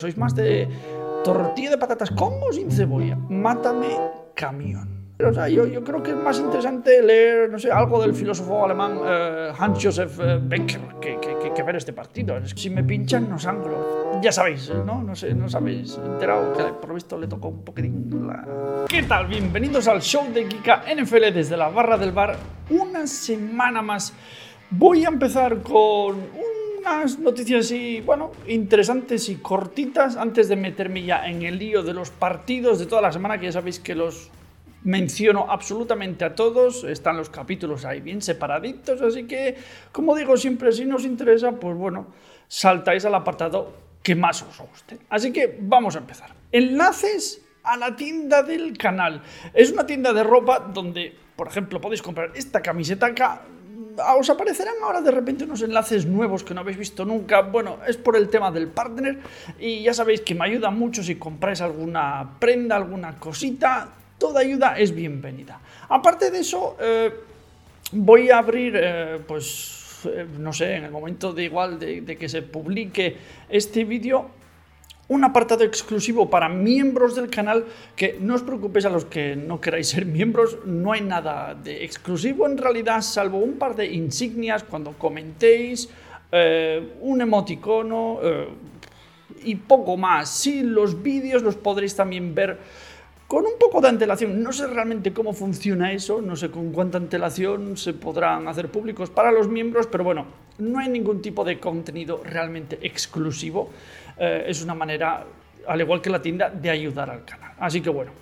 ¿Sois más de tortilla de patatas con o sin cebolla? Mátame camión. O sea, yo, yo, creo que es más interesante leer, no sé, algo del filósofo alemán eh, Hans-Josef eh, Becker que, que, que, ver este partido. Si me pinchan, no sangro. Ya sabéis, ¿no? No sé, no sabéis enterado que por lo visto le tocó un poquitín la... ¿Qué tal? Bienvenidos al show de Kika NFL desde la barra del bar. Una semana más. Voy a empezar con un noticias así, bueno, interesantes y cortitas antes de meterme ya en el lío de los partidos de toda la semana, que ya sabéis que los menciono absolutamente a todos, están los capítulos ahí bien separaditos, así que, como digo siempre, si nos interesa, pues bueno, saltáis al apartado que más os guste. Así que vamos a empezar. Enlaces a la tienda del canal. Es una tienda de ropa donde, por ejemplo, podéis comprar esta camiseta acá os aparecerán ahora de repente unos enlaces nuevos que no habéis visto nunca. Bueno, es por el tema del partner y ya sabéis que me ayuda mucho si compráis alguna prenda, alguna cosita. Toda ayuda es bienvenida. Aparte de eso, eh, voy a abrir, eh, pues, eh, no sé, en el momento de igual de que se publique este vídeo, un apartado exclusivo para miembros del canal que no os preocupéis a los que no queráis ser miembros, no hay nada de exclusivo en realidad, salvo un par de insignias cuando comentéis, eh, un emoticono eh, y poco más. Sí, los vídeos los podréis también ver con un poco de antelación. No sé realmente cómo funciona eso, no sé con cuánta antelación se podrán hacer públicos para los miembros, pero bueno, no hay ningún tipo de contenido realmente exclusivo. Eh, es una manera, al igual que la tienda, de ayudar al canal. Así que bueno,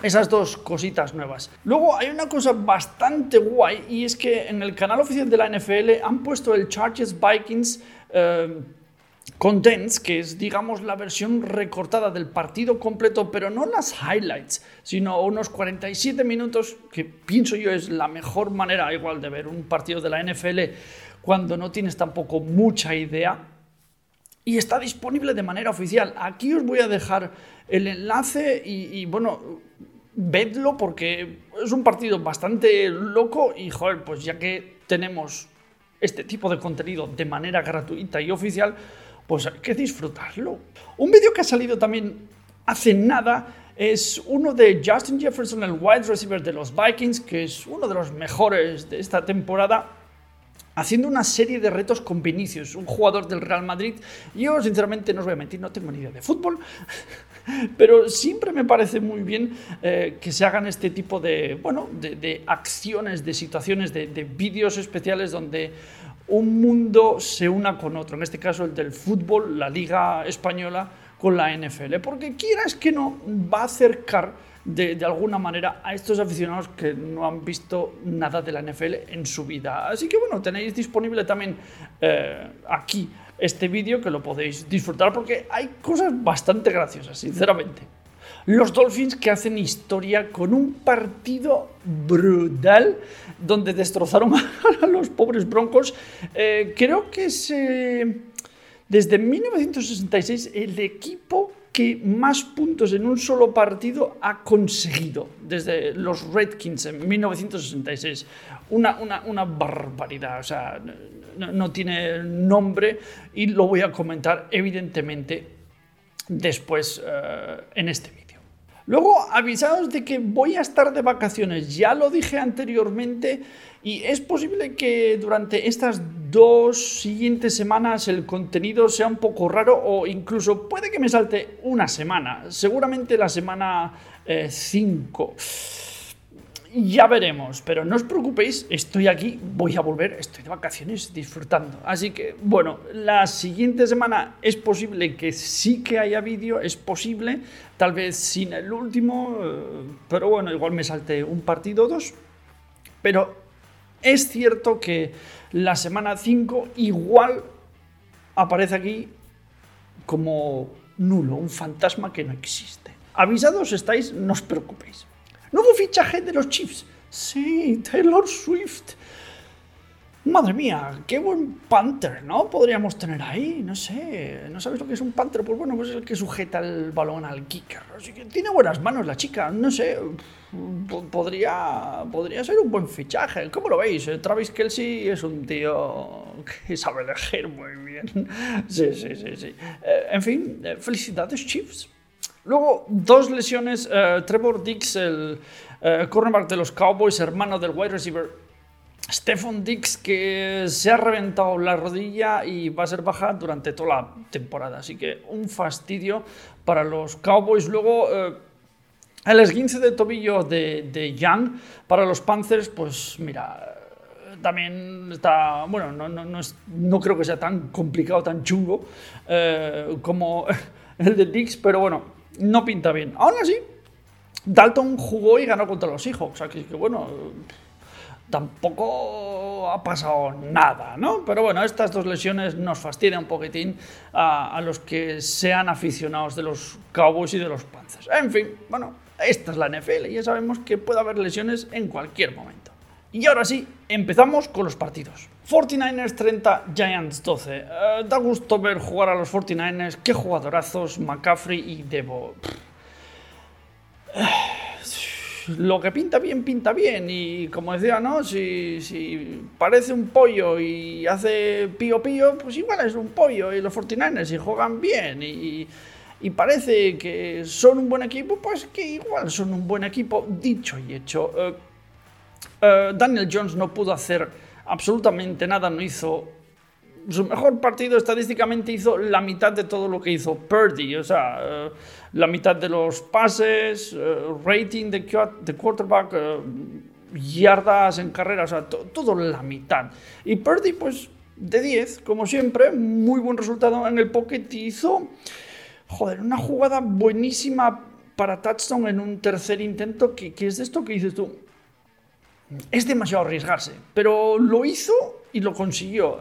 esas dos cositas nuevas. Luego hay una cosa bastante guay y es que en el canal oficial de la NFL han puesto el Chargers Vikings eh, Condensed, que es digamos la versión recortada del partido completo, pero no las highlights, sino unos 47 minutos que pienso yo es la mejor manera igual de ver un partido de la NFL cuando no tienes tampoco mucha idea y está disponible de manera oficial. Aquí os voy a dejar el enlace y, bueno, vedlo porque es un partido bastante loco y joder, pues ya que tenemos este tipo de contenido de manera gratuita y oficial, pues hay que disfrutarlo. Un vídeo que ha salido también hace nada es uno de Justin Jefferson, el wide receiver de los Vikings, que es uno de los mejores de esta temporada haciendo una serie de retos con Vinicius, un jugador del Real Madrid. Yo, sinceramente, no os voy a mentir, no tengo ni idea de fútbol, pero siempre me parece muy bien eh, que se hagan este tipo de, bueno, de, acciones, de situaciones, de, de vídeos especiales donde un mundo se una con otro, en este caso el del fútbol, la Liga Española con la NFL, porque quieras que no, va a acercar de, alguna manera a estos aficionados que no han visto nada de la NFL en su vida. Así que bueno, tenéis disponible también eh, aquí este vídeo que lo podéis disfrutar porque hay cosas bastante graciosas, sinceramente. Los Dolphins que hacen historia con un partido brutal donde destrozaron a los pobres Broncos. Eh, creo que es desde 1966 el equipo que más puntos en un solo partido ha conseguido desde los Redskins en 1966. Una, una, barbaridad, o sea, no, tiene nombre y lo voy a comentar evidentemente después eh, en este vídeo. Luego, avisados de que voy a estar de vacaciones, ya lo dije anteriormente, y es posible que durante estas dos siguientes semanas el contenido sea un poco raro o incluso puede que me salte una semana, seguramente la semana 5. Eh, ya veremos, pero no os preocupéis, estoy aquí, voy a volver, estoy de vacaciones disfrutando. Así que, bueno, la siguiente semana es posible que sí que haya vídeo, es posible, tal vez sin el último, eh, pero bueno, igual me salte un partido o dos. Pero es cierto que la semana 5 igual aparece aquí como nulo, un fantasma que no existe. Avisados estáis, no os preocupéis. Nuevo fichaje de los Chiefs. Sí, Taylor Swift. Madre mía, qué buen Panther, ¿no? Podríamos tener ahí, no sé. ¿No sabes lo que es un Panther? Pues bueno, pues es el que sujeta el balón al kicker. Así que tiene buenas manos la chica, no sé. Podría, podría ser un buen fichaje. ¿Cómo lo veis? Eh, Travis Kelsey es un tío que sabe elegir muy bien. Sí, sí, sí, sí. Eh, en fin, eh, felicidades, Chiefs. Luego, dos lesiones. Trevor Dix, el cornerback de los Cowboys, hermano del wide receiver Stephon Dix que se ha reventado la rodilla y va a ser baja durante toda la temporada. Así que un fastidio para los Cowboys. Luego eh, el esguince de tobillo de, Young para los Panthers, pues mira, también está, bueno, no, no, no, creo que sea tan complicado, tan chungo eh, como el de Dix, pero bueno, no pinta bien. Aún así, Dalton jugó y ganó contra los Seahawks, sea que bueno tampoco ha pasado nada, ¿no? Pero bueno, estas dos lesiones nos fastidian un poquitín a, los que sean aficionados de los Cowboys y de los Panthers. En fin, bueno, esta es la NFL y ya sabemos que puede haber lesiones en cualquier momento. Y ahora sí, empezamos con los partidos. 49ers 30, Giants 12. Eh, da gusto ver jugar a los 49ers. Qué jugadorazos, McCaffrey y Devo lo que pinta bien, pinta bien. Y como decía, ¿no? Si, si parece un pollo y hace pío pío, pues igual es un pollo. Y los 49ers, si juegan bien y, y parece que son un buen equipo, pues que igual son un buen equipo, dicho y hecho. Eh, Daniel Jones no pudo hacer absolutamente nada, no hizo su mejor partido estadísticamente hizo la mitad de todo lo que hizo Purdy, o sea, eh, la mitad de los pases, eh, rating de, quarterback, yardas en carrera, o sea, todo la mitad. Y Purdy, pues, de 10, como siempre, muy buen resultado en el pocket, hizo, una jugada buenísima para touchdown en un tercer intento, que, que es de esto que dices tú, es demasiado arriesgarse, pero lo hizo y lo consiguió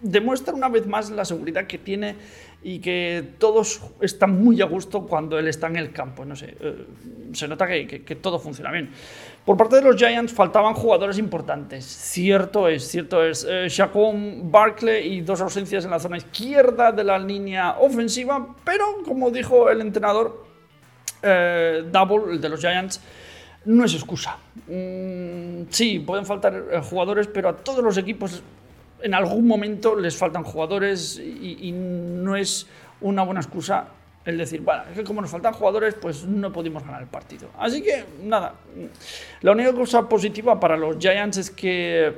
demuestra una vez más la seguridad que tiene y que todos están muy a gusto cuando él está en el campo. No sé, eh, se nota que, todo funciona bien. Por parte de los Giants faltaban jugadores importantes. Cierto es, cierto es. Eh, Barkley y dos ausencias en la zona izquierda de la línea ofensiva, pero como dijo el entrenador eh, Double, el de los Giants, no es excusa. Mm, sí, pueden faltar eh, jugadores, pero a todos los equipos en algún momento les faltan jugadores y, no es una buena excusa el decir, bueno, es que como nos faltan jugadores, pues no pudimos ganar el partido. Así que, nada, la única cosa positiva para los Giants es que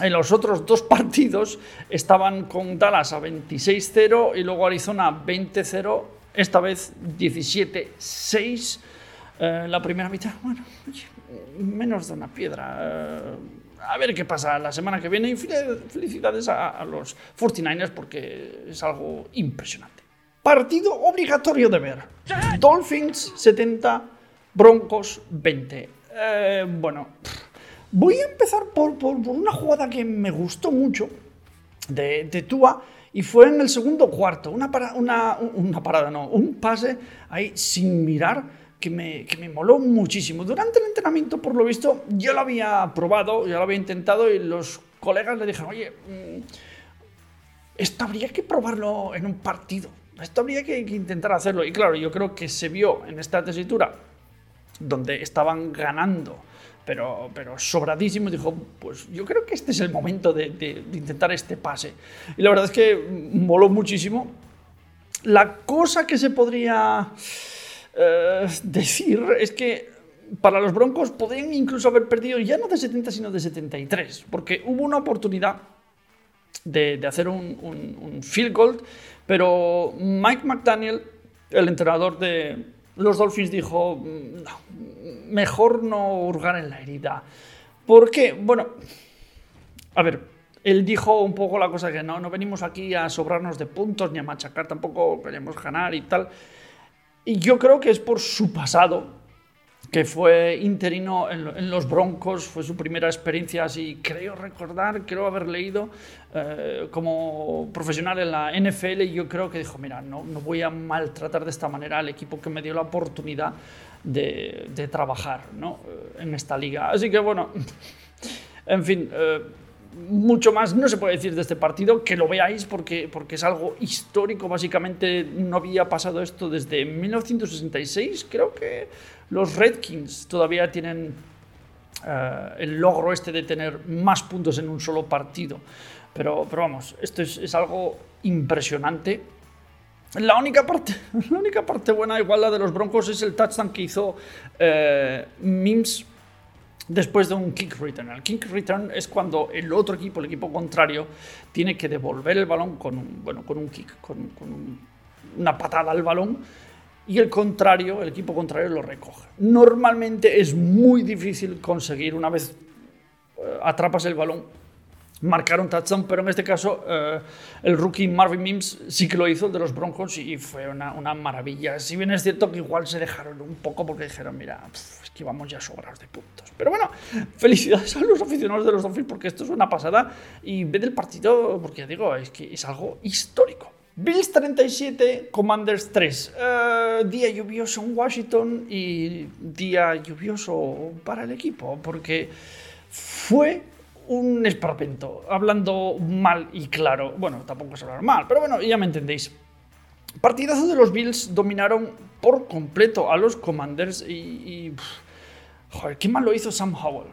en los otros dos partidos estaban con Dallas a 26-0 y luego Arizona 20-0, esta vez 17-6. Eh, la primera mitad, bueno, menos de una piedra. Eh, a ver qué pasa la semana que viene y felicidades a, los 49ers porque es algo impresionante. Partido obligatorio de ver. Dolphins 70, Broncos 20. Eh, bueno, voy a empezar por, una jugada que me gustó mucho de, de Tua y fue en el segundo cuarto. Una, una, una parada, no, un pase ahí sin mirar que me, que me moló muchísimo. Durante el entrenamiento, por lo visto, yo lo había probado, yo lo había intentado y los colegas le dijeron, oye, mm, esto habría que probarlo en un partido, esto habría que, intentar hacerlo. Y claro, yo creo que se vio en esta tesitura donde estaban ganando, pero, pero sobradísimo, dijo, pues yo creo que este es el momento de, de, de intentar este pase. Y la verdad es que moló muchísimo. La cosa que se podría eh, decir es que para los Broncos podrían incluso haber perdido ya no de 70 sino de 73, porque hubo una oportunidad de, hacer un, field goal, pero Mike McDaniel, el entrenador de los Dolphins, dijo, mm, mejor no hurgar en la herida. ¿Por qué? Bueno, a ver, él dijo un poco la cosa que no, no venimos aquí a sobrarnos de puntos ni a machacar, tampoco queremos ganar y tal. Y yo creo que es por su pasado, que fue interino en, los Broncos, fue su primera experiencia así, creo recordar, creo haber leído eh, como profesional en la NFL y yo creo que dijo, mira, no, no voy a maltratar de esta manera al equipo que me dio la oportunidad de, de trabajar ¿no? Eh, en esta liga. Así que bueno, en fin, eh, mucho más no se puede decir de este partido, que lo veáis porque, porque es algo histórico. Básicamente no había pasado esto desde 1966. Creo que los Redkins todavía tienen eh, el logro este de tener más puntos en un solo partido. Pero, pero vamos, esto es, es algo impresionante. La única, parte, la única parte buena, igual la de los Broncos, es el touchdown que hizo eh, Mims después de un kick return. El kick return es cuando el otro equipo, el equipo contrario, tiene que devolver el balón con un, bueno, con un kick, con, una patada al balón y el contrario, el equipo contrario lo recoge. Normalmente es muy difícil conseguir una vez eh, atrapas el balón marcar un touchdown, pero en este caso eh, el rookie Marvin Mims sí que lo hizo, de los Broncos, y fue una, una, maravilla. Si bien es cierto que igual se dejaron un poco porque dijeron, mira, es que vamos ya sobrados de puntos. Pero bueno, felicidades a los aficionados de los Dolphins porque esto es una pasada y ve del partido, porque digo, es que es algo histórico. Bills 37, Commanders 3. Eh, día lluvioso en Washington y día lluvioso para el equipo, porque fue un esperpento, hablando mal y claro. Bueno, tampoco es hablar mal, pero bueno, ya me entendéis. Partidazo de los Bills dominaron por completo a los Commanders y. joder, qué mal lo hizo Sam Howell.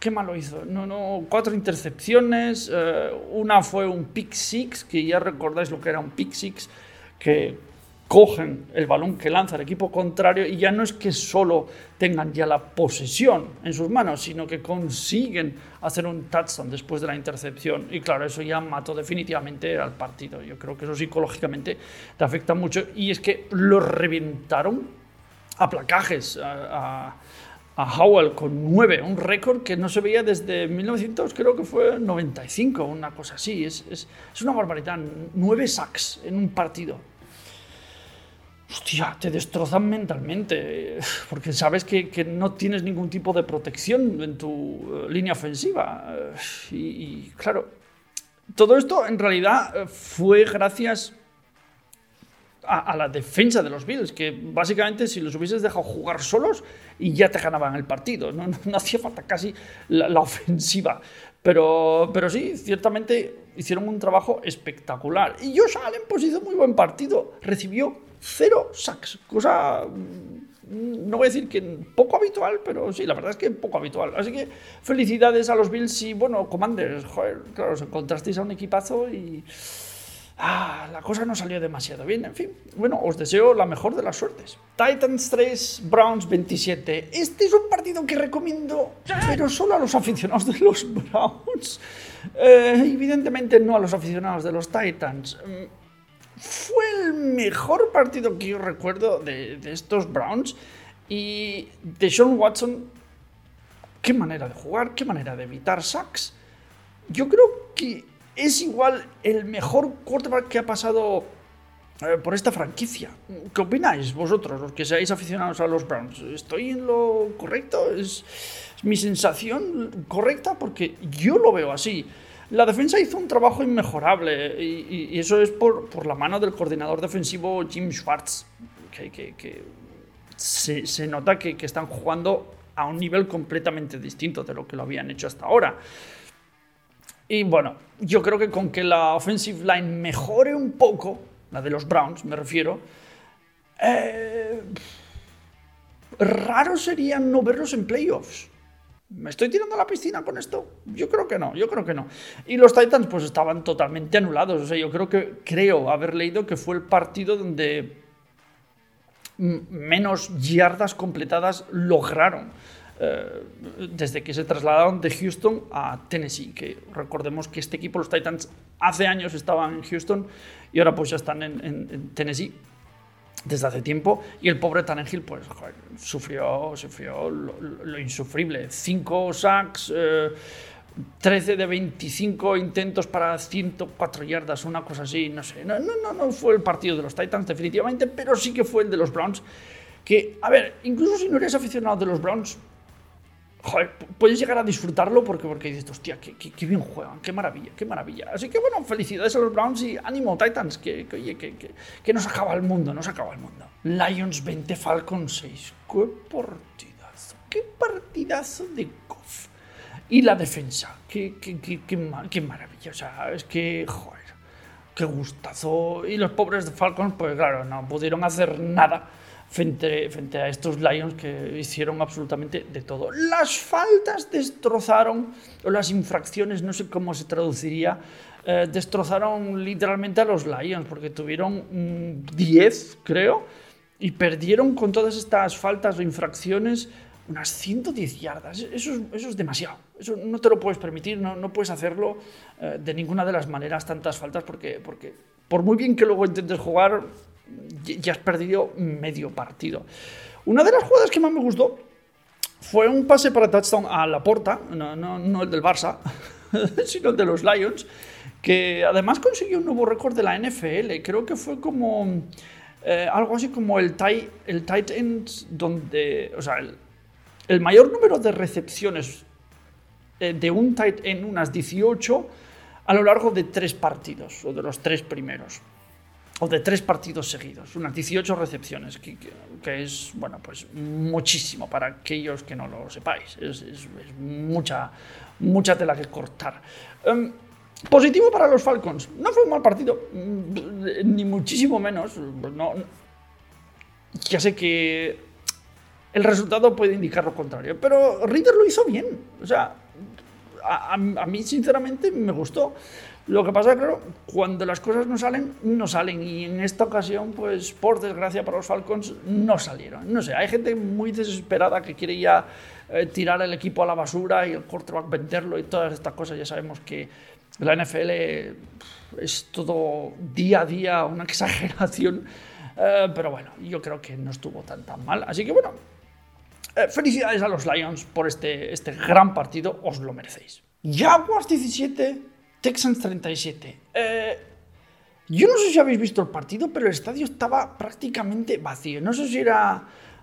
Qué mal lo hizo. No, no, cuatro intercepciones. Eh, una fue un pick six, que ya recordáis lo que era un pick six, que cogen el balón que lanza el equipo contrario y ya no es que solo tengan ya la posesión en sus manos, sino que consiguen hacer un touchdown después de la intercepción. Y claro, eso ya mató definitivamente al partido. Yo creo que eso psicológicamente te afecta mucho. Y es que lo reventaron a placajes. A, Howell con 9, un récord que no se veía desde 1900, creo que fue 95, una cosa así. Es, es, es una barbaridad. 9 sacks en un partido hostia, te destrozan mentalmente, porque sabes que, no tienes ningún tipo de protección en tu eh, línea ofensiva. Eh, y, claro, todo esto en realidad eh, fue gracias a, la defensa de los Bills, que básicamente si los hubieses dejado jugar solos y ya te ganaban el partido, no, hacía falta casi la, la ofensiva. Pero, pero sí, ciertamente hicieron un trabajo espectacular. Y Josh Allen pues hizo muy buen partido, recibió cero sacks, cosa mm, no voy a decir que poco habitual, pero sí, la verdad es que poco habitual. Así que felicidades a los Bills y, bueno, Commanders, joder, claro, os encontrasteis a un equipazo y ah, la cosa no salió demasiado bien. En fin, bueno, os deseo la mejor de las suertes. Titans 3, Browns 27. Este es un partido que recomiendo, pero solo a los aficionados de los Browns. Eh, evidentemente no a los aficionados de los Titans. Fue el mejor partido que yo recuerdo de, estos Browns. Y de Sean Watson, qué manera de jugar, qué manera de evitar sacks. Yo creo que es igual el mejor quarterback que ha pasado eh, por esta franquicia. ¿Qué opináis vosotros, los que seáis aficionados a los Browns? ¿Estoy en lo correcto? ¿Es, ¿Es, mi sensación correcta? Porque yo lo veo así. La defensa hizo un trabajo inmejorable y, eso es por, la mano del coordinador defensivo Jim Schwartz, que, se, nota que, que están jugando a un nivel completamente distinto de lo que lo habían hecho hasta ahora. Y bueno, yo creo que con que la offensive line mejore un poco, la de los Browns me refiero, eh, raro sería no verlos en playoffs. ¿Me estoy tirando a la piscina con esto? Yo creo que no, yo creo que no. Y los Titans pues estaban totalmente anulados. O sea, yo creo que creo haber leído que fue el partido donde menos yardas completadas lograron eh, desde que se trasladaron de Houston a Tennessee, que recordemos que este equipo, los Titans, hace años estaban en Houston y ahora pues ya están en Tennessee desde hace tiempo y el pobre Tannehill pues sufrió, sufrió lo, insufrible. Cinco sacks, 13 eh, de 25 intentos para 104 yardas, una cosa así, no sé. No, no, no fue el partido de los Titans definitivamente, pero sí que fue el de los Browns. Que, a ver, incluso si no eres aficionado de los Browns, joder, puedes llegar a disfrutarlo porque, porque dices, hostia, qué, qué, bien juegan, qué maravilla, qué maravilla. Así que bueno, felicidades a los Browns y ánimo Titans, que, que oye, que, que, nos acaba el mundo, nos acaba el mundo. Lions 20, Falcons 6. Qué partidazo, qué partidazo de Goff. Y la defensa, qué, qué, qué, qué, maravilla. O sea, es que, joder, qué gustazo. Y los pobres de Falcons, pues claro, no pudieron hacer nada frente, frente a estos Lions que hicieron absolutamente de todo. Las faltas destrozaron, o las infracciones, no sé cómo se traduciría, eh, destrozaron literalmente a los Lions, porque tuvieron 10, creo, y perdieron con todas estas faltas o infracciones unas 110 yardas. Eso es, eso es demasiado. Eso no te lo puedes permitir, no, no puedes hacerlo eh, de ninguna de las maneras, tantas faltas, porque, porque por muy bien que luego intentes jugar, ya has perdido medio partido. Una de las jugadas que más me gustó fue un pase para touchdown a la porta, no, no, no el del Barça, sino el de los Lions, que además consiguió un nuevo récord de la NFL. Creo que fue como eh, algo así como el tight, el tight end, donde, o sea, el, mayor número de recepciones eh, de un tight end, unas 18, a lo largo de tres partidos, o de los tres primeros, o de tres partidos seguidos, unas 18 recepciones, que, es, bueno, pues muchísimo para aquellos que no lo sepáis, es, mucha, mucha tela que cortar. Em, Positivo para los Falcons. No fue un mal partido, mm, ni muchísimo menos. No, ya sé que el resultado puede indicar lo contrario, pero Reader lo hizo bien. O sea, a, mí sinceramente me gustó. Lo que pasa, claro, cuando las cosas no salen, no salen. Y en esta ocasión, pues por desgracia para los Falcons, no salieron. No sé, hay gente muy desesperada que quiere ya eh, tirar el equipo a la basura y el quarterback venderlo y todas estas cosas. Ya sabemos que la NFL es todo día a día una exageración, eh, pero bueno, yo creo que no estuvo tan tan mal. Así que bueno, eh, felicidades a los Lions por este, este gran partido, os lo merecéis. Jaguars 17, Texans 37. Eh, yo no sé si habéis visto el partido, pero el estadio estaba prácticamente vacío. No sé si era,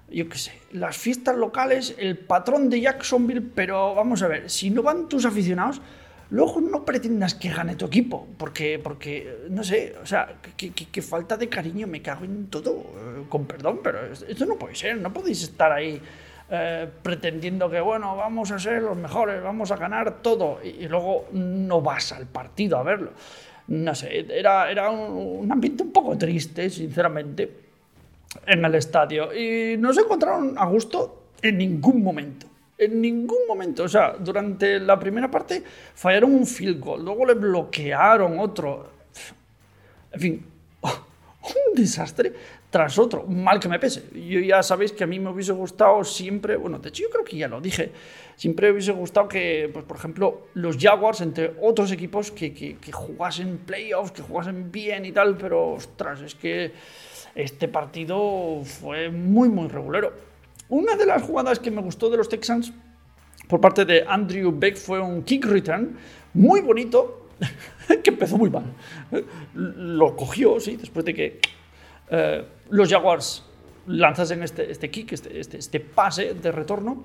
yo qué sé, las fiestas locales, el patrón de Jacksonville, pero vamos a ver, si no van tus aficionados, luego no pretendas que gane tu equipo, porque, porque no sé, o sea, que, falta de cariño, me cago en todo, eh, con perdón, pero esto no puede ser, no podéis estar ahí eh, pretendiendo que, bueno, vamos a ser los mejores, vamos a ganar todo, y, luego no vas al partido a verlo. No sé, era, era un, un ambiente un poco triste, sinceramente, en el estadio, y no se encontraron a gusto en ningún momento. En ningún momento, o sea, durante la primera parte fallaron un field goal, luego le bloquearon otro. En fin, un desastre tras otro, mal que me pese. Yo ya sabéis que a mí me hubiese gustado siempre, bueno, de hecho yo creo que ya lo dije, siempre me hubiese gustado que, pues, por ejemplo, los Jaguars, entre otros equipos, que, que, que jugasen playoffs, que jugasen bien y tal, pero ostras, es que este partido fue muy, muy regulero. Una de las jugadas que me gustó de los Texans por parte de Andrew Beck fue un kick return muy bonito, que empezó muy mal. Lo cogió, sí, después de que eh, los Jaguars lanzasen este, este kick, este, este, este, pase de retorno.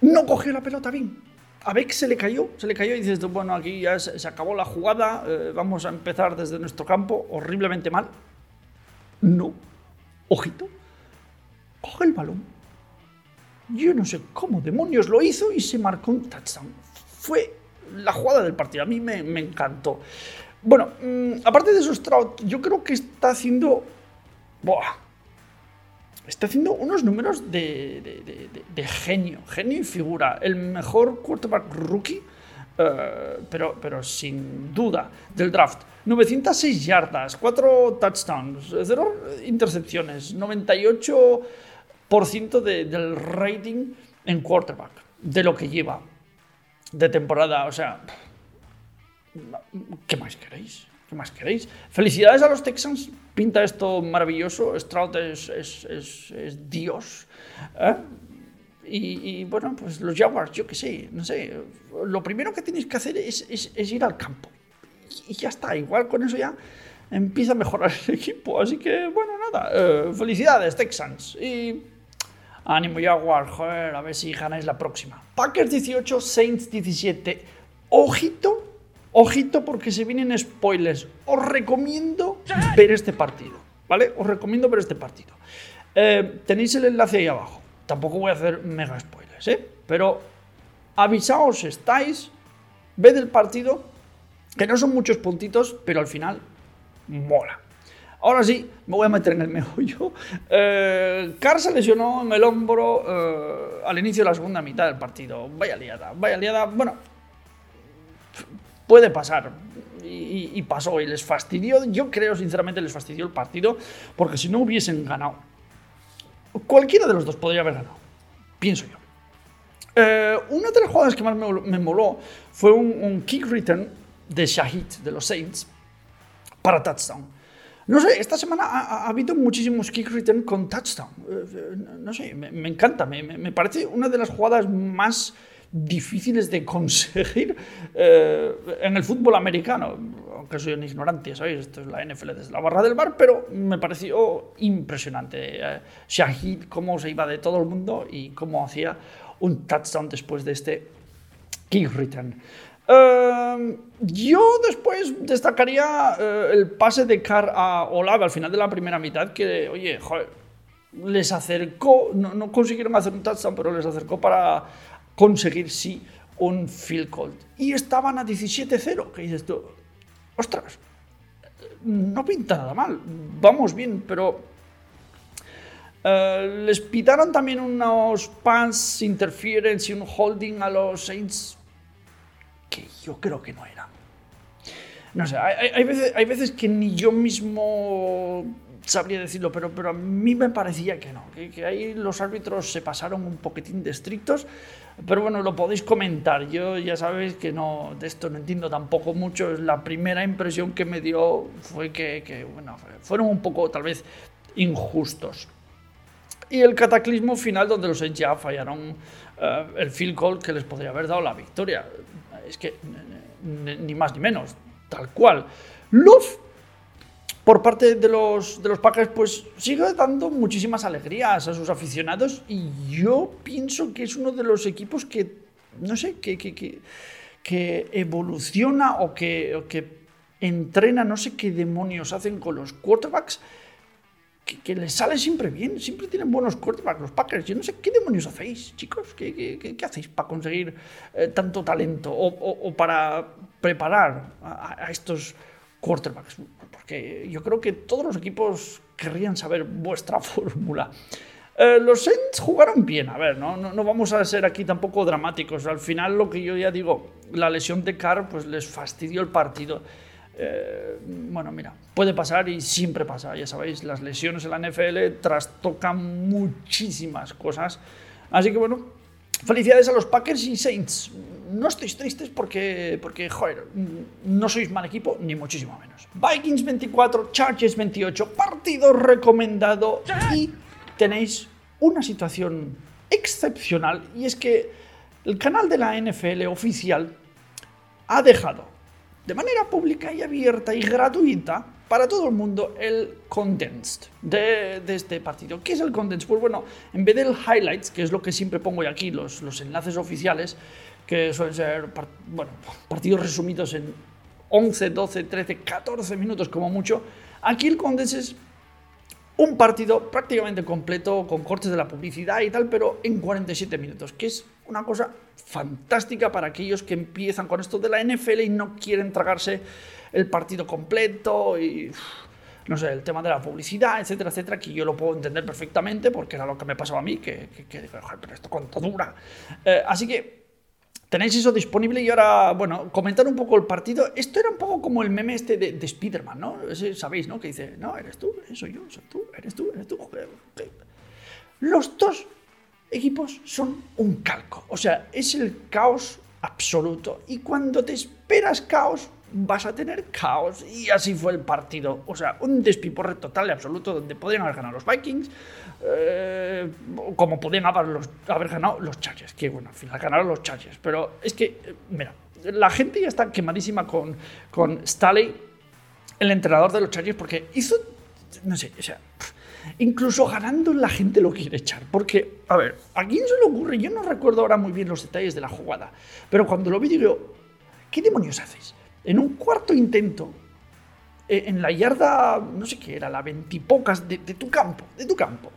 No cogió la pelota bien. A Beck se le cayó, se le cayó y dices, bueno, aquí ya se, acabó la jugada, eh, vamos a empezar desde nuestro campo, horriblemente mal. No, ojito, coge el balón. Yo no sé cómo demonios lo hizo y se marcó un touchdown. Fue la jugada del partido. A mí me, encantó. Bueno, mm, aparte de eso, Stroud, yo creo que está haciendo. Está haciendo unos números de, de, genio, genio y figura. El mejor quarterback rookie eh, pero, pero sin duda, del draft. 906 yardas, 4 touchdowns, 0 intercepciones, 98 del rating en quarterback, de lo que lleva de temporada. O sea, ¿qué más queréis? ¿Qué más queréis? Felicidades a los Texans, pinta esto maravilloso. Stroud es, es, Dios. ¿eh? Y, bueno, pues los Jaguars, yo qué sé, no sé. Lo primero que tenéis que hacer es, ir al campo. Y ya está, igual con eso ya empieza a mejorar el equipo. Así que, bueno, nada. Eh, felicidades, Texans. Y Ánimo Jaguar, joder, a ver si ganáis la próxima. Packers 18, Saints 17. Ojito, ojito porque se vienen spoilers. Os recomiendo ver este partido, ¿vale? Os recomiendo ver este partido. Eh, tenéis el enlace ahí abajo. Tampoco voy a hacer mega spoilers, ¿eh? Pero avisaos estáis, ved el partido, que no son muchos puntitos, pero al final mola. Ahora sí, me voy a meter en el meollo. Eh, se lesionó en el hombro eh, al inicio de la segunda mitad del partido. Vaya liada, vaya liada. Bueno, puede pasar. Y, pasó y les fastidió. Yo creo, sinceramente, les fastidió el partido. Porque si no hubiesen ganado, cualquiera de los dos podría haber ganado. Pienso yo. Eh, una de las jugadas que más me, moló fue un, kick return de Shahid, de los Saints, para touchdown. No sé, esta semana ha, habido muchísimos kick return con touchdown. Eh, no sé, me, encanta, me, parece una de las jugadas más difíciles de conseguir eh, en el fútbol americano. Aunque soy un ignorante, ¿sabéis? Esto es la NFL desde la barra del bar, pero me pareció impresionante. Eh, Shahid, cómo se iba de todo el mundo y cómo hacía un touchdown después de este kick return. Em, yo después destacaría eh, el pase de Carr a Olave al final de la primera mitad, que, oye, joder, les acercó, no, consiguieron hacer un touchdown, pero les acercó para conseguir, sí, un field goal. Y estaban a 17-0, que dices tú, ostras, no pinta nada mal, vamos bien, pero eh, les pitaron también unos pants interference y un holding a los Saints que yo creo que no era. No sé, hay, hay veces que ni yo mismo sabría decirlo, pero, pero a mí me parecía que no, que, ahí los árbitros se pasaron un poquitín de estrictos, pero bueno, lo podéis comentar, yo ya sabéis que no, de esto no entiendo tampoco mucho, la primera impresión que me dio fue que, bueno, fueron un poco tal vez injustos. Y el cataclismo final donde los ya fallaron eh, el field goal que les podría haber dado la victoria es que ni más ni menos, tal cual. Love, por parte de los, de los Packers, pues sigue dando muchísimas alegrías a sus aficionados y yo pienso que es uno de los equipos que, no sé, que, que, que, evoluciona o que, que entrena, no sé qué demonios hacen con los quarterbacks que, les sale siempre bien, siempre tienen buenos quarterbacks los Packers. Yo no sé qué demonios hacéis, chicos, qué, qué, qué hacéis para conseguir eh, tanto talento o, o, para preparar a, estos quarterbacks, porque yo creo que todos los equipos querrían saber vuestra fórmula. Eh, los Saints jugaron bien, a ver, ¿no? ¿no? Vamos a ser aquí tampoco dramáticos. Al final, lo que yo ya digo, la lesión de Carr pues les fastidió el partido. Eh, bueno, mira, puede pasar y siempre pasa, ya sabéis, las lesiones en la NFL trastocan muchísimas cosas. Así que bueno, felicidades a los Packers y Saints. No estéis tristes porque, porque joder, no sois mal equipo, ni muchísimo menos. Vikings 24, Chargers 28, partido recomendado y tenéis una situación excepcional y es que el canal de la NFL oficial ha dejado de manera pública y abierta y gratuita para todo el mundo el condensed de, este partido. ¿Qué es el condensed? Pues bueno, en vez del highlights, que es lo que siempre pongo aquí, los, los enlaces oficiales, que suelen ser bueno, partidos resumidos en 11, 12, 13, 14 minutos como mucho, aquí el condensed es un partido prácticamente completo con cortes de la publicidad y tal, pero en 47 minutos, que es una cosa fantástica para aquellos que empiezan con esto de la NFL y no quieren tragarse el partido completo y no sé, el tema de la publicidad, etcétera, etcétera, que yo lo puedo entender perfectamente porque era lo que me pasaba a mí, que, que, pero esto cuánto dura. Eh, así que tenéis eso disponible y ahora, bueno, comentar un poco el partido. Esto era un poco como el meme este de, de Spider-Man, ¿no? Sabéis, ¿no? Que dice, no, eres tú, soy yo, soy tú, eres tú, eres tú. Los dos equipos son un calco. O sea, es el caos absoluto. Y cuando te esperas caos, vas a tener caos. Y así fue el partido. O sea, un despiporre total y absoluto donde podrían haber ganado los Vikings, eh, como podían haber, ganado los Chargers. Que bueno, al final ganaron los Chargers. Pero es que, eh, mira, la gente ya está quemadísima con, con Staley, el entrenador de los Chargers, porque hizo, no sé, o sea... Incluso ganando la gente lo quiere echar. Porque, a ver, ¿a quién se le ocurre? Yo no recuerdo ahora muy bien los detalles de la jugada. Pero cuando lo vi digo, ¿qué demonios haces? En un cuarto intento, eh, en la yarda, no sé qué era, la veintipocas de, de tu campo, de tu campo.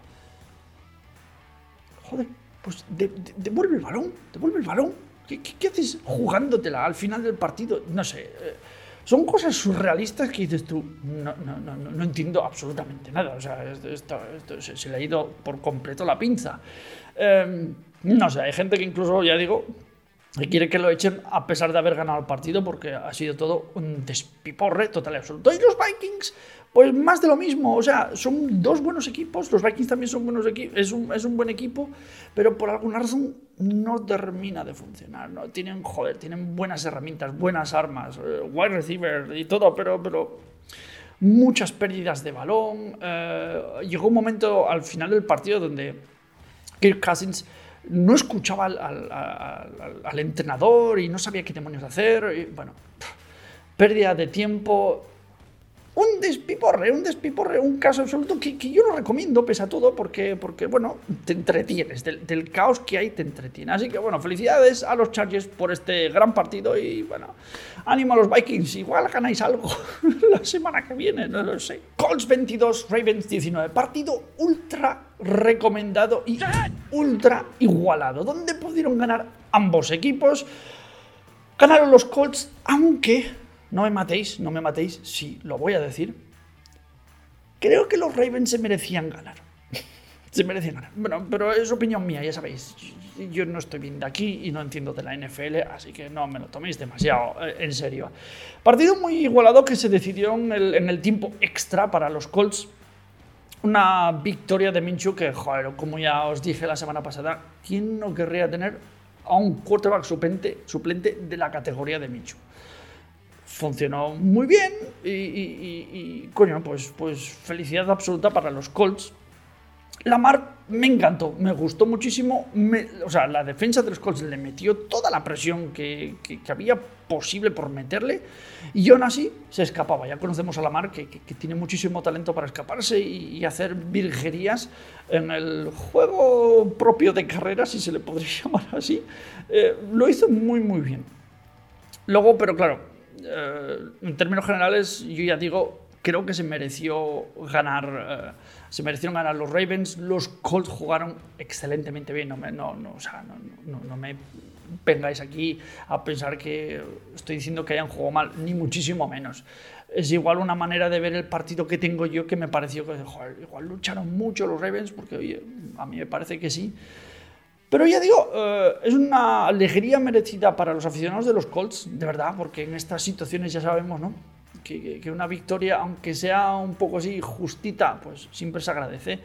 Joder, pues devuelve el balón, devuelve el balón. ¿Qué, qué, haces jugándotela al final del partido? No sé. Eh, son cosas surrealistas que dices tú, no, no, no, no entiendo absolutamente nada. O sea, esto, se, le ha ido por completo la pinza. Em, no sé, hay gente que incluso, ya digo, que quiere que lo echen a pesar de haber ganado el partido porque ha sido todo un despiporre total y absoluto. Y los Vikings, pues más de lo mismo. O sea, son dos buenos equipos. Los Vikings también son buenos equipos. Es un, es un buen equipo, pero por alguna razón no termina de funcionar. ¿no? Tienen, joder, tienen buenas herramientas, buenas armas, eh, wide receiver y todo, pero, pero muchas pérdidas de balón. Eh, llegó un momento al final del partido donde Kirk Cousins no escuchaba al, entrenador y no sabía qué demonios hacer. Y, bueno, pérdida de tiempo. Un despiporre, un despiporre, un caso absoluto que, yo lo recomiendo, pese a todo, porque, porque bueno, te entretienes, del, caos que hay te entretiene. Así que, bueno, felicidades a los Chargers por este gran partido y, bueno, ánimo a los Vikings, igual ganáis algo la semana que viene, no lo sé. Colts 22, Ravens 19, partido ultra recomendado y ultra igualado, donde pudieron ganar ambos equipos. Ganaron los Colts, aunque no me matéis, no me matéis, sí, lo voy a decir. Creo que los Ravens se merecían ganar. se merecían ganar. Bueno, pero es opinión mía, ya sabéis. Yo no estoy bien de aquí y no entiendo de la NFL, así que no me lo toméis demasiado eh, en serio. Partido muy igualado que se decidió en el, tiempo extra para los Colts una victoria de Minchu que, joder, como ya os dije la semana pasada, ¿quién no querría tener a un quarterback suplente, suplente de la categoría de Minchu? Funcionó muy bien y, coño, pues, pues felicidad absoluta para los Colts. Lamar me encantó, me gustó muchísimo. o sea, la defensa de los Colts le metió toda la presión que, que había posible por meterle. Y aún así se escapaba. Ya conocemos a Lamar, que, que, tiene muchísimo talento para escaparse y, hacer virguerías en el juego propio de carrera, si se le podría llamar así. Eh, lo hizo muy, muy bien. Luego, pero claro, eh, en términos generales, yo ya digo, creo que se mereció ganar. Eh, se merecieron ganar los Ravens. Los Colts jugaron excelentemente bien. No me, no, no, o sea, no, me vengáis aquí a pensar que estoy diciendo que hayan jugado mal, ni muchísimo menos. Es igual una manera de ver el partido que tengo yo que me pareció que, joder, igual lucharon mucho los Ravens, porque oye, a mí me parece que sí. Pero ya digo, eh, es una alegría merecida para los aficionados de los Colts, de verdad, porque en estas situaciones ya sabemos, ¿no? Que, una victoria, aunque sea un poco así justita, pues siempre se agradece.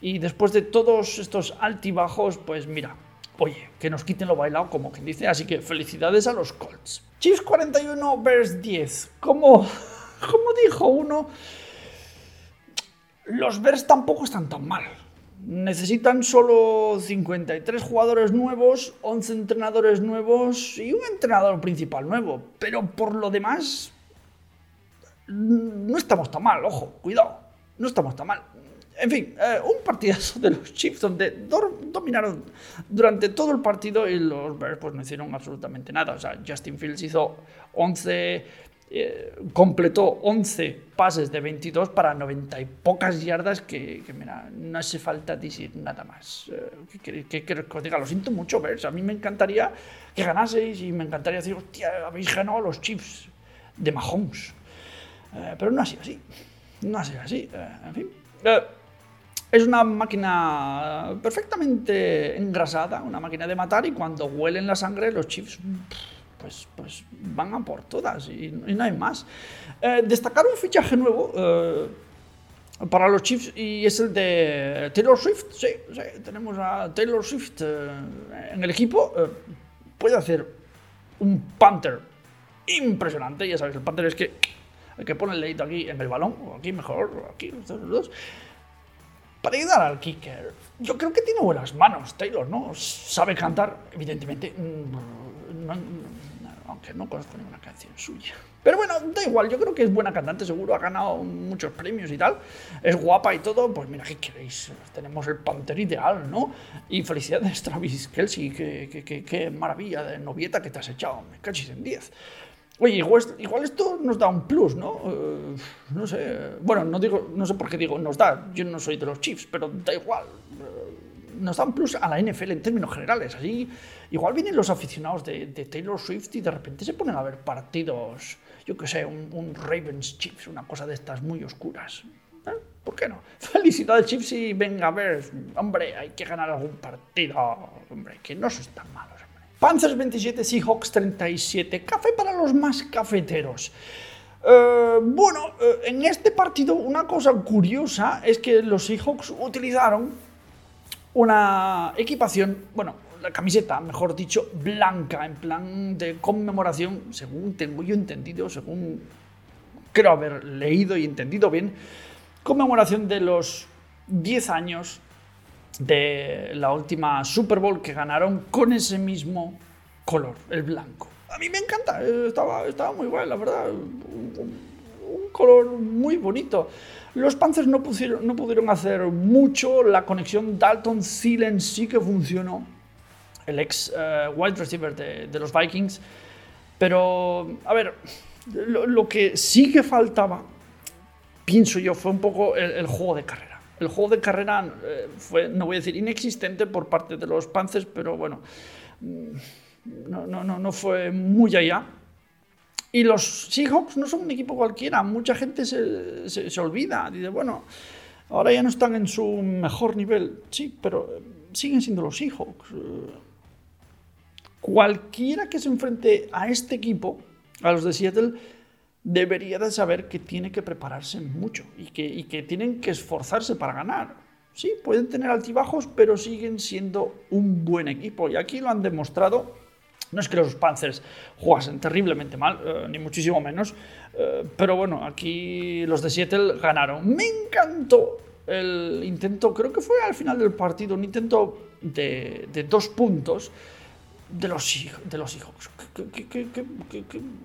Y después de todos estos altibajos, pues mira, oye, que nos quiten lo bailado, como quien dice. Así que felicidades a los Colts. Chiefs 41, Bears 10. Como, como dijo uno, los Bears tampoco están tan mal. Necesitan solo 53 jugadores nuevos, 11 entrenadores nuevos y un entrenador principal nuevo. Pero por lo demás, no estamos tan mal, ojo, cuidado, no estamos tan mal. En fin, eh, un partidazo de los Chiefs donde dominaron durante todo el partido y los Bears pues no hicieron absolutamente nada. O sea, Justin Fields hizo 11, eh, completó 11 pases de 22 para 90 y pocas yardas que, mira, no hace falta decir nada más. Eh, ¿Qué queréis que os diga? Lo siento mucho, Bears. A mí me encantaría que ganaseis y me encantaría decir, hostia, habéis ganado los Chiefs de Mahomes. pero no ha sido así. No ha sido así. en fin. Es una máquina perfectamente engrasada, una máquina de matar y cuando huelen la sangre los Chiefs pues, pues van a por todas y, no hay más. Eh, destacar un fichaje nuevo eh, para los Chiefs y es el de Taylor Swift. Sí, tenemos a Taylor Swift eh, en el equipo. puede hacer un Panther impresionante. Ya sabes, el Panther es que el que pone el dedito aquí en el balón, o aquí mejor, o aquí, los dos para ayudar al kicker. Yo creo que tiene buenas manos Taylor, ¿no? Sabe cantar, evidentemente, mm, aunque no conozco ninguna canción suya. Pero bueno, da igual, yo creo que es buena cantante, seguro, ha ganado muchos premios y tal. Es guapa y todo, pues mira, ¿qué queréis? Tenemos el Panther ideal, ¿no? Y felicidades, Travis Kelsey, qué, maravilla de novieta que te has echado, me cachis en 10. Oye, igual, esto nos da un plus, ¿no? Eh, no sé. Bueno, no, digo, no sé por qué digo nos da. Yo no soy de los Chiefs, pero da igual. Nos dan plus a la NFL en términos generales. Así, igual vienen los aficionados de, Taylor Swift y de repente se ponen a ver partidos, yo qué sé, un, Ravens Chiefs, una cosa de estas muy oscuras. ¿Eh? ¿Por qué no? Felicidades Chiefs y venga a ver, hombre, hay que ganar algún partido, hombre, que no son tan malos. Hombre. Panthers 27, Seahawks 37, café para los más cafeteros. Eh, bueno, eh, en este partido una cosa curiosa es que los Seahawks utilizaron una equipación, bueno, la camiseta, mejor dicho, blanca, en plan de conmemoración, según tengo yo entendido, según creo haber leído y entendido bien, conmemoración de los 10 años de la última Super Bowl que ganaron con ese mismo color, el blanco a mí me encanta, eh, estaba, estaba muy guay, la verdad. Un, color muy bonito. Los Panthers no, pusieron, no pudieron hacer mucho, la conexión Dalton-Thielen sí que funcionó, el ex eh, wide receiver de, los Vikings, pero, a ver, lo, que sí que faltaba, pienso yo, fue un poco el, juego de carrera. El juego de carrera eh, fue, no voy a decir inexistente por parte de los Panthers, pero bueno mm, no, no, no, no fue muy allá. Y los Seahawks no son un equipo cualquiera, mucha gente se, se, olvida, dice, bueno, ahora ya no están en su mejor nivel, sí, pero siguen siendo los Seahawks. Cualquiera que se enfrente a este equipo, a los de Seattle, debería de saber que tiene que prepararse mucho y que, y que tienen que esforzarse para ganar. Sí, pueden tener altibajos, pero siguen siendo un buen equipo y aquí lo han demostrado no es que los Panthers jugasen terriblemente mal, eh, ni muchísimo menos, eh, pero bueno, aquí los de Seattle ganaron. Me encantó el intento, creo que fue al final del partido, un intento de, dos puntos de los, de los Seahawks.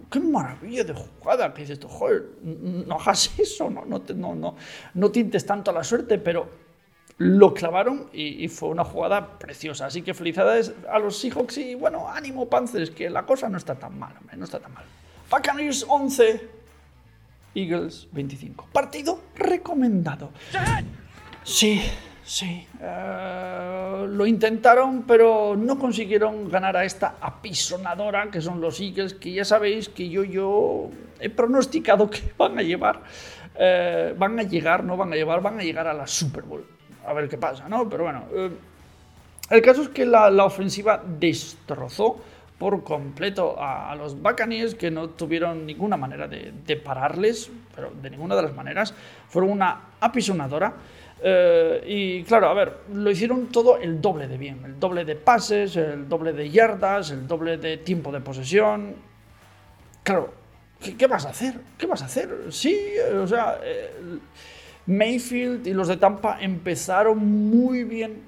Qué, maravilla de jugada que dices tú, joder, no hagas eso, no, no, no tintes tanto la suerte, pero lo clavaron y, fue una jugada preciosa. Así que felicidades a los Seahawks y bueno, ánimo Panthers, que la cosa no está tan mal, hombre, no está tan mal. Buccaneers 11, Eagles 25. Partido recomendado. Sí, sí. Eh, lo intentaron, pero no consiguieron ganar a esta apisonadora que son los Eagles, que ya sabéis que yo, yo he pronosticado que van a llevar, eh, van a llegar, no van a llevar, van a llegar a la Super Bowl a ver qué pasa, ¿no? Pero bueno, eh, el caso es que la, ofensiva destrozó por completo a, los Buccaneers, que no tuvieron ninguna manera de, pararles, pero de ninguna de las maneras. Fueron una apisonadora. Eh, y claro, a ver, lo hicieron todo el doble de bien. El doble de pases, el doble de yardas, el doble de tiempo de posesión. Claro, ¿qué, vas a hacer? ¿Qué vas a hacer? Sí, o sea... Eh, Mayfield y los de Tampa empezaron muy bien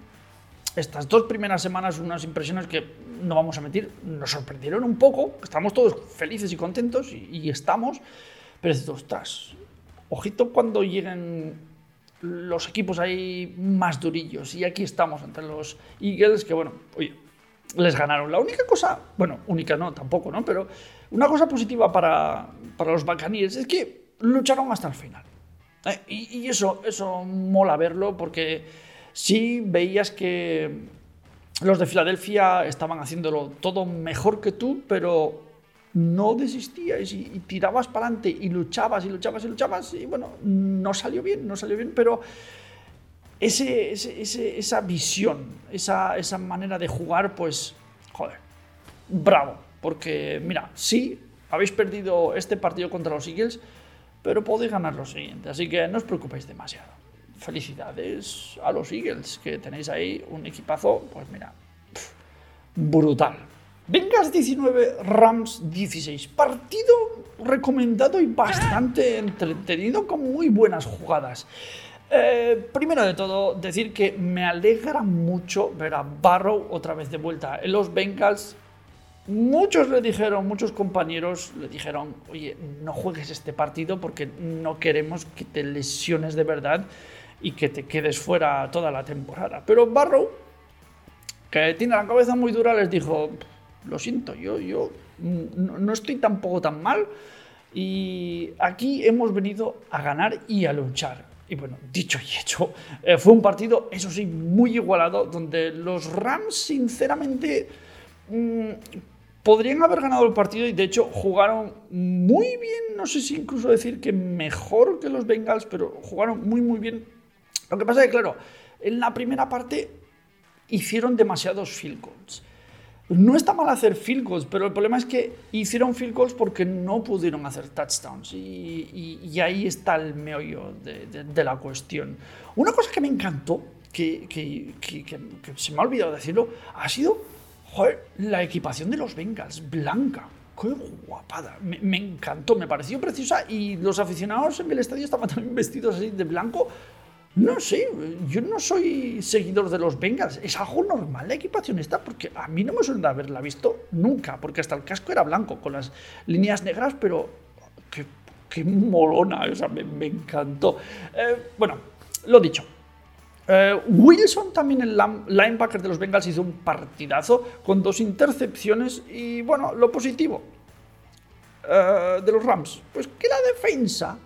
estas dos primeras semanas, unas impresiones que no vamos a mentir, nos sorprendieron un poco, estamos todos felices y contentos y, estamos, pero es ostras, ojito cuando lleguen los equipos ahí más durillos y aquí estamos entre los Eagles que bueno, oye, les ganaron. La única cosa, bueno, única no, tampoco, ¿no? Pero una cosa positiva para, para los Buccaneers es que lucharon hasta el final. Eh, y, eso, eso mola verlo porque sí veías que los de Filadelfia estaban haciéndolo todo mejor que tú, pero no desistías y, tirabas para adelante y luchabas y luchabas y luchabas y bueno, no salió bien, no salió bien, pero ese, esa visión, esa, esa manera de jugar, pues, joder, bravo, porque mira, sí, habéis perdido este partido contra los Eagles, pero podéis ganar lo siguiente, así que no os preocupéis demasiado. Felicidades a los Eagles, que tenéis ahí un equipazo, pues mira, brutal. Vengas 19, Rams 16. Partido recomendado y bastante entretenido con muy buenas jugadas. Eh, primero de todo, decir que me alegra mucho ver a Barrow otra vez de vuelta en los Bengals Muchos le dijeron, muchos compañeros le dijeron, oye, no juegues este partido porque no queremos que te lesiones de verdad y que te quedes fuera toda la temporada. Pero Barrow, que tiene la cabeza muy dura, les dijo, lo siento, yo, yo no estoy tampoco tan mal y aquí hemos venido a ganar y a luchar. Y bueno, dicho y hecho, eh, fue un partido, eso sí, muy igualado, donde los Rams, sinceramente, mm, podrían haber ganado el partido y de hecho jugaron muy bien, no sé si incluso decir que mejor que los Bengals, pero jugaron muy, muy bien. Lo que pasa es que, claro, en la primera parte hicieron demasiados field goals. No está mal hacer field goals, pero el problema es que hicieron field goals porque no pudieron hacer touchdowns. Y, ahí está el meollo de, la cuestión. Una cosa que me encantó, que, se me ha olvidado decirlo, ha sido la equipación de los Bengals, blanca. ¡Qué guapada! Me, encantó, me pareció preciosa. Y los aficionados en el estadio estaban también vestidos así de blanco no sé, yo no soy seguidor de los Bengals. Es algo normal la equipación esta, porque a mí no me suena haberla visto nunca, porque hasta el casco era blanco, con las líneas negras, pero qué, molona, o sea, me, encantó. Eh, bueno, lo dicho. Eh, Wilson, también el linebacker de los Bengals, hizo un partidazo con dos intercepciones y, bueno, lo positivo eh, de los Rams, pues que la defensa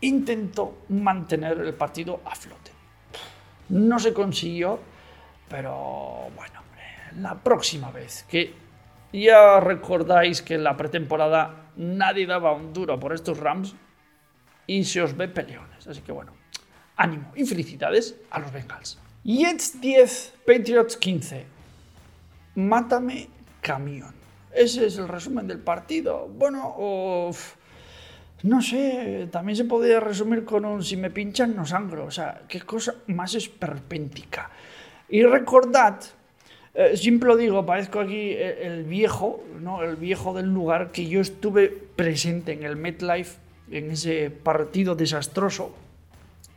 intentó mantener el partido a flote. No se consiguió, pero bueno, la próxima vez que ya recordáis que en la pretemporada nadie daba un duro por estos Rams y se os ve peleones. Así que bueno, ánimo y felicidades a los Bengals. Jets 10, Patriots 15. Mátame camión. Ese es el resumen del partido. Bueno, no sé, también se podría resumir con un si me pinchan no sangro, o sea, qué cosa más esperpéntica. Y recordad, eh, siempre lo digo, parezco aquí el, viejo, ¿no? el viejo del lugar, que yo estuve presente en el MetLife, en ese partido desastroso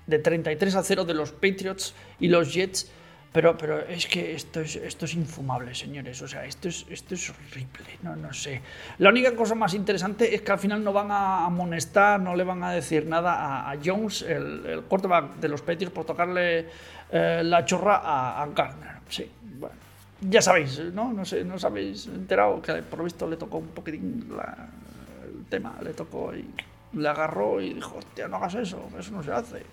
de 33 a 0 de los Patriots y los Jets, pero, pero es que esto es, esto es infumable, señores. O sea, esto es, esto es horrible. No, no sé. La única cosa más interesante es que al final no van a amonestar, no le van a decir nada a, Jones, el, el, quarterback de los Patriots, por tocarle eh, la chorra a, a. Sí, bueno. Ya sabéis, ¿no? No sé, no os habéis enterado que por lo visto le tocó un poquitín el tema. Le tocó y le agarró y dijo, hostia, no hagas eso, eso no se hace.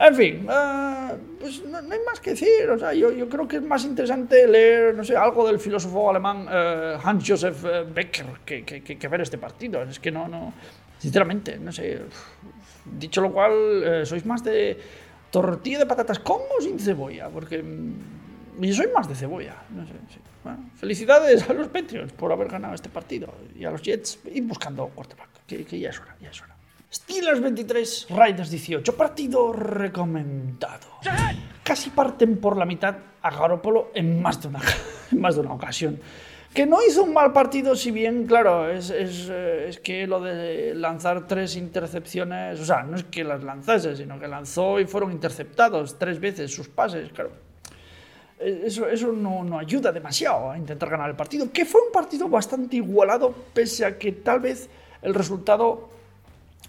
En fin, eh, pues no, hay más que decir. O sea, yo, yo, creo que es más interesante leer, no sé, algo del filósofo alemán eh, Hans Josef eh, Becker que, que, que, ver este partido. Es que no, no, sinceramente, no sé. Dicho lo cual, sois más de tortilla de patatas con o sin cebolla, porque mm, yo soy más de cebolla. No sé, bueno, felicidades a los Patriots por haber ganado este partido y a los Jets ir buscando quarterback, que, que ya es hora, ya es hora. Steelers 23, Raiders 18. Partido recomendado. Casi parten por la mitad a Garoppolo en más de una, más de una ocasión. Que no hizo un mal partido, si bien, claro, es, es, eh, es, que lo de lanzar tres intercepciones, o sea, no es que las lanzase, sino que lanzó y fueron interceptados tres veces sus pases, claro. Eh, eso, eso no, no ayuda demasiado a intentar ganar el partido, que fue un partido bastante igualado, pese a que tal vez el resultado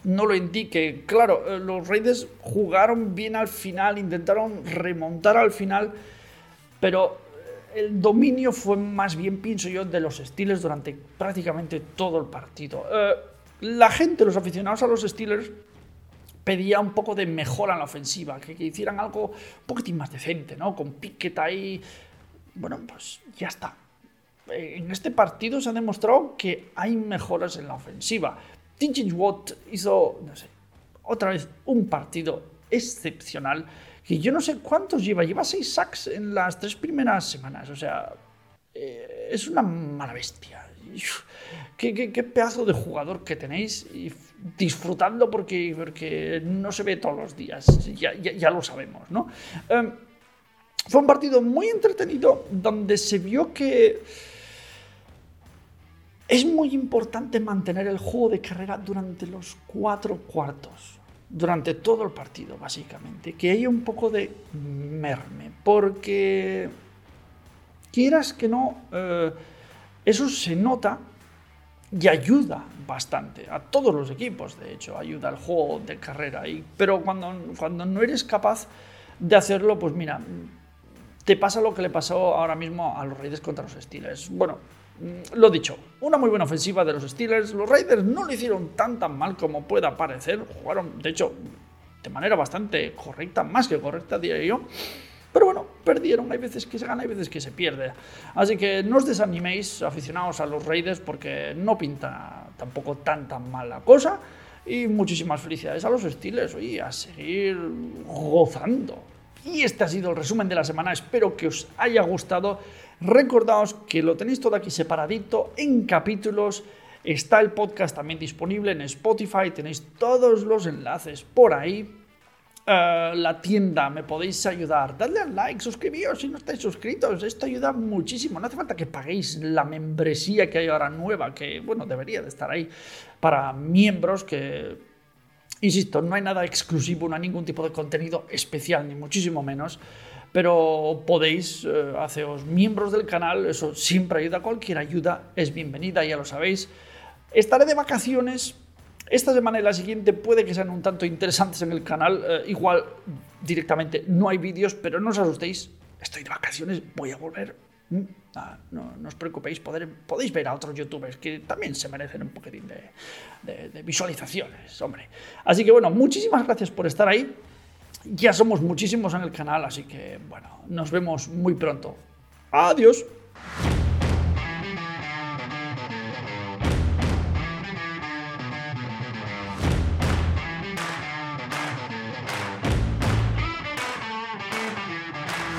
no lo indique. Claro, eh, los Raiders jugaron bien al final, intentaron remontar al final, pero eh, el dominio fue más bien, pienso yo, de los Steelers durante prácticamente todo el partido. Eh, la gente, los aficionados a los Steelers, pedía un poco de mejora en la ofensiva, que, hicieran algo un poquitín más decente, ¿no? Con Pickett ahí. Bueno, pues ya está. En este partido se ha demostrado que hay mejoras en la ofensiva. TJ Watt hizo, no sé, otra vez un partido excepcional que yo no sé cuántos lleva, lleva seis sacks en las tres primeras semanas, o sea, eh, es una mala bestia. Qué, qué, pedazo de jugador que tenéis disfrutando porque, porque no se ve todos los días, ya, ya, lo sabemos, ¿no? Em, fue un partido muy entretenido donde se vio que es muy importante mantener el juego de carrera durante los cuatro cuartos, durante todo el partido, básicamente. Que haya un poco de merme, porque quieras que no, eh, eso se nota y ayuda bastante a todos los equipos, de hecho, ayuda al juego de carrera. Y, pero cuando, cuando no eres capaz de hacerlo, pues mira, te pasa lo que le pasó ahora mismo a los Reyes contra los Steelers. Bueno, lo dicho, una muy buena ofensiva de los Steelers. Los Raiders no lo hicieron tan tan mal como pueda parecer. Jugaron, de hecho, de manera bastante correcta, más que correcta, diría yo. Pero bueno, perdieron, hay veces que se gana, hay veces que se pierde. Así que no os desaniméis, aficionados a los Raiders, porque no pinta tampoco tan tan mal la cosa. Y muchísimas felicidades a los Steelers, y a seguir gozando. Y este ha sido el resumen de la semana, espero que os haya gustado. Recordaos que lo tenéis todo aquí separadito en capítulos. Está el podcast también disponible en Spotify, tenéis todos los enlaces por ahí eh, la tienda, me podéis ayudar. Dadle al like, suscribíos si no estáis suscritos. Esto ayuda muchísimo. No hace falta que paguéis la membresía que hay ahora nueva, que bueno, debería de estar ahí para miembros que Insisto, no hay nada exclusivo, no hay ningún tipo de contenido especial, ni muchísimo menos, pero podéis eh, haceros miembros del canal, eso siempre ayuda, cualquier ayuda es bienvenida, ya lo sabéis. Estaré de vacaciones, esta semana y la siguiente puede que sean un tanto interesantes en el canal. Eh, igual directamente no hay vídeos, pero no os asustéis. Estoy de vacaciones, voy a volver. Ah, no, os preocupéis, podéis ver a otros youtubers que también se merecen un poquitín de, de visualizaciones, hombre. Así que bueno, muchísimas gracias por estar ahí. Ya somos muchísimos en el canal, así que bueno, nos vemos muy pronto. Adiós.